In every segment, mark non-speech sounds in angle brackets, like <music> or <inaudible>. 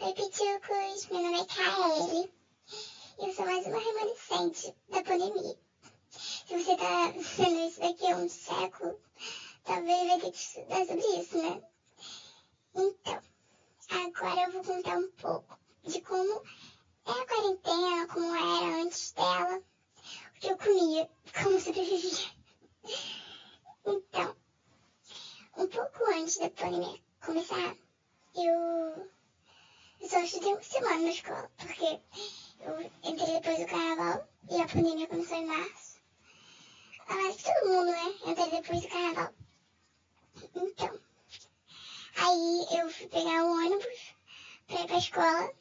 Oi, Pitucos! Meu nome é Kaeli. Eu sou mais uma remanescente da pandemia. Se você tá vendo isso daqui a um século, talvez vai ter que estudar sobre isso, né? Então, agora eu vou contar um pouco de como é a quarentena, como era antes dela, o que eu comia, como sobrevivia. Então, um pouco antes da pandemia começar, eu eu só estudei uma semana na escola, porque eu entrei depois do carnaval e a pandemia começou em março. Mas que todo mundo, né? Entrei depois do carnaval. Então, aí eu fui pegar o ônibus pra ir pra escola.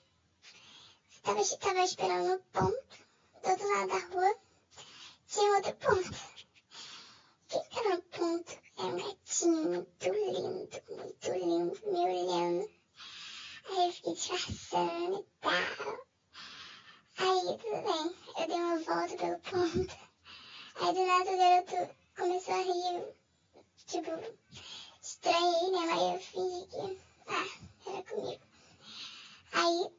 Tava, tava esperando no ponto, do outro lado da rua, tinha outro ponto. Quem tava no ponto era um gatinho muito lindo, muito lindo, me olhando. Aí eu fiquei disfarçando e tal. Aí tudo bem, eu pelo ponto. Aí do nada o garoto começou a rir. Tipo, estranhei, né? Mas eu fingi que, ah, era comigo. Aí,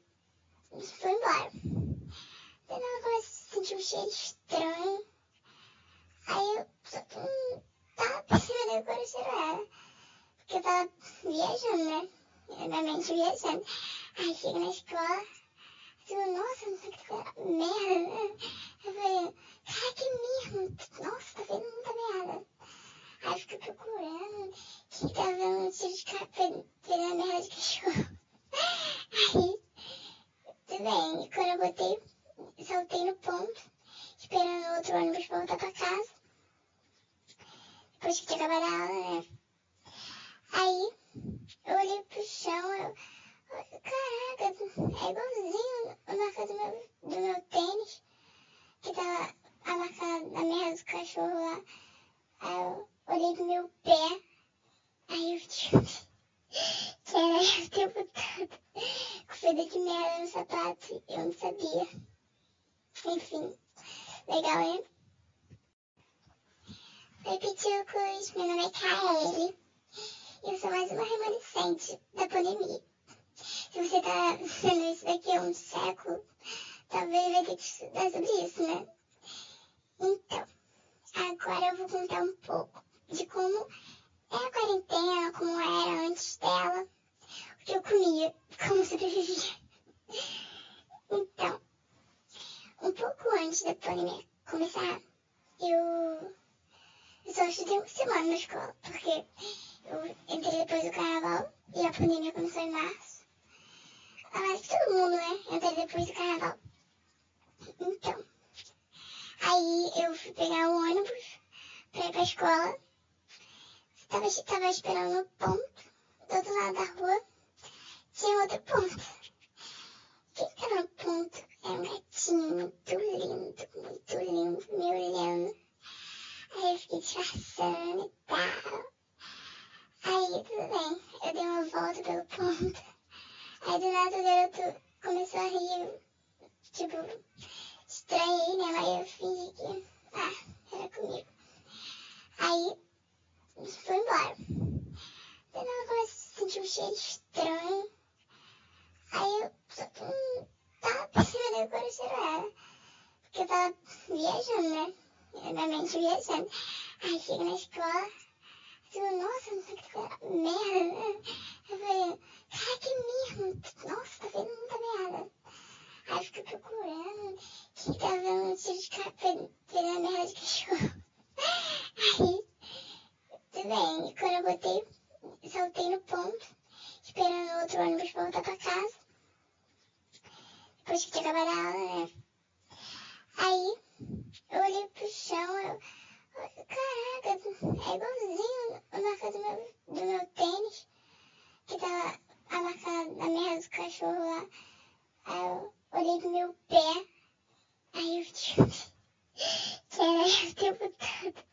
foi embora. Do nada comecei a sentir um cheiro estranho. Aí eu só tava percebendo qual o cheiro era. Porque eu tava viajando, né? minha mente viajando. Aí chega na escola, eu nossa, não sei o que foi, merda, né? Falei, cara, que mesmo, nossa, tá vendo muita merda. Aí fiquei procurando, quem tá vendo um tiro de café, pegando merda de cachorro. <laughs> Aí, tudo bem, quando eu botei, saltei no ponto, esperando outro ônibus pra voltar pra casa. Depois que tinha acabado a aula, né? Aí, eu olhei pro chão, eu. Caraca, é igualzinho a marca do meu, do meu tênis, que tava a marca da merda do cachorro lá. Aí eu olhei pro meu pé, aí eu descobri que era eu o tempo todo com fedor no sapato, eu não sabia. Enfim, legal, hein? Oi, Pitucos, meu nome é Kaeli. Eu sou mais uma remanescente da pandemia. Se você tá vendo isso daqui a um século, talvez vai ter que estudar sobre isso, né? Então, agora eu vou contar um pouco de como é a quarentena, como era antes dela, o que eu comia, como sobrevivia. Então, um pouco pandemia começar, eu, eu só estudei uma semana na escola, porque eu entrei depois do carnaval e a pandemia começou em março. Mas todo mundo, né? Entrei depois do carnaval. Então, aí eu fui pegar o ônibus pra ir pra escola. Tava, tava esperando no ponto, do outro lado da rua, tinha outro ponto. Quem tava no ponto era um gatinho muito lindo, me olhando. Aí eu fiquei disfarçando e tal. Aí tudo bem, eu dei uma volta pelo ponto. Aí do nada o garoto começou a rir. Tipo, estranhei, né? Mas eu fingi que, ah, era comigo. Aí, foi embora. Do nada comecei a sentir um cheiro estranho. Aí eu só hum, tava percebendo qual o cheiro era. Porque eu tava viajando, né? Minha mente viajando. Aí chega na escola eu, nossa, não sei o que foi, merda, né? Eu falei, cara, que mesmo, nossa, tá vendo muita merda. Aí eu fiquei procurando quem tá vendo um tiro de café, pegando merda de cachorro. Aí, bem, quando eu botei, saltei no ponto, esperando outro ônibus voltar pra casa. Depois que tinha acabado a aula, né? Aí, eu olhei pro chão, eu Caraca, é igualzinho a marca do meu, do meu tênis, que tava a marca da merda do cachorro lá. Aí eu olhei pro meu pé, aí eu descobri que era eu o tempo todo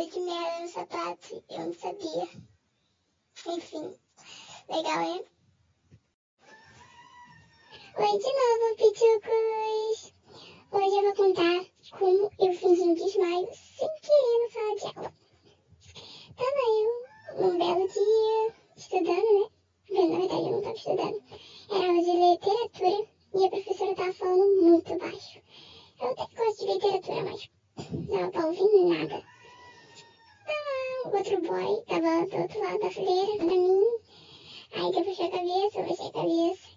fedor de merda no sapato, eu não sabia. Enfim, legal, hein? Oi de novo, Pitucos! Hoje eu vou contar como eu fiz um desmaio sem querer na sala de aula. Tava eu, num belo dia, estudando, né? Na verdade, eu não estava estudando. Era aula de literatura e a professora estava falando muito baixo. Eu até gosto de literatura, mas não tava ouvindo nada. Tava outro boy, tava do outro lado da fileira, pra mim. Aí eu puxei a cabeça, eu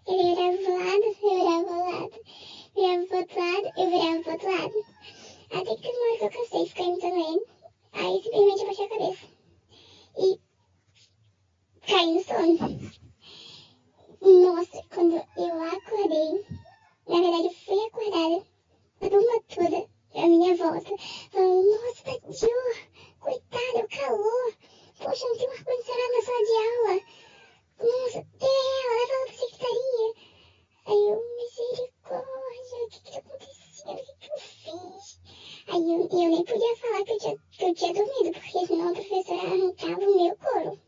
Aí eu, eu nem podia falar que eu, tinha, que eu tinha dormido, porque senão a professora arrancava o meu couro.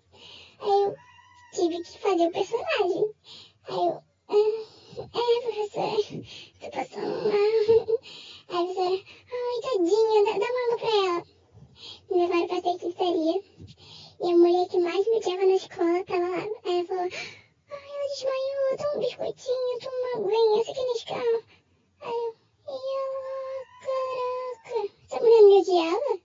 Aí eu tive que fazer o personagem. Aí eu, ah, é, professora, tô passando mal. Aí a professora, ai, tadinha, dá, dá uma pra ela. Me levaram pra secretaria. E a mulher que mais me tinha na escola tava lá. Aí ela falou, ai, ela desmaiou, toma um biscoitinho, toma uma aguinha, aqui na é escola. together.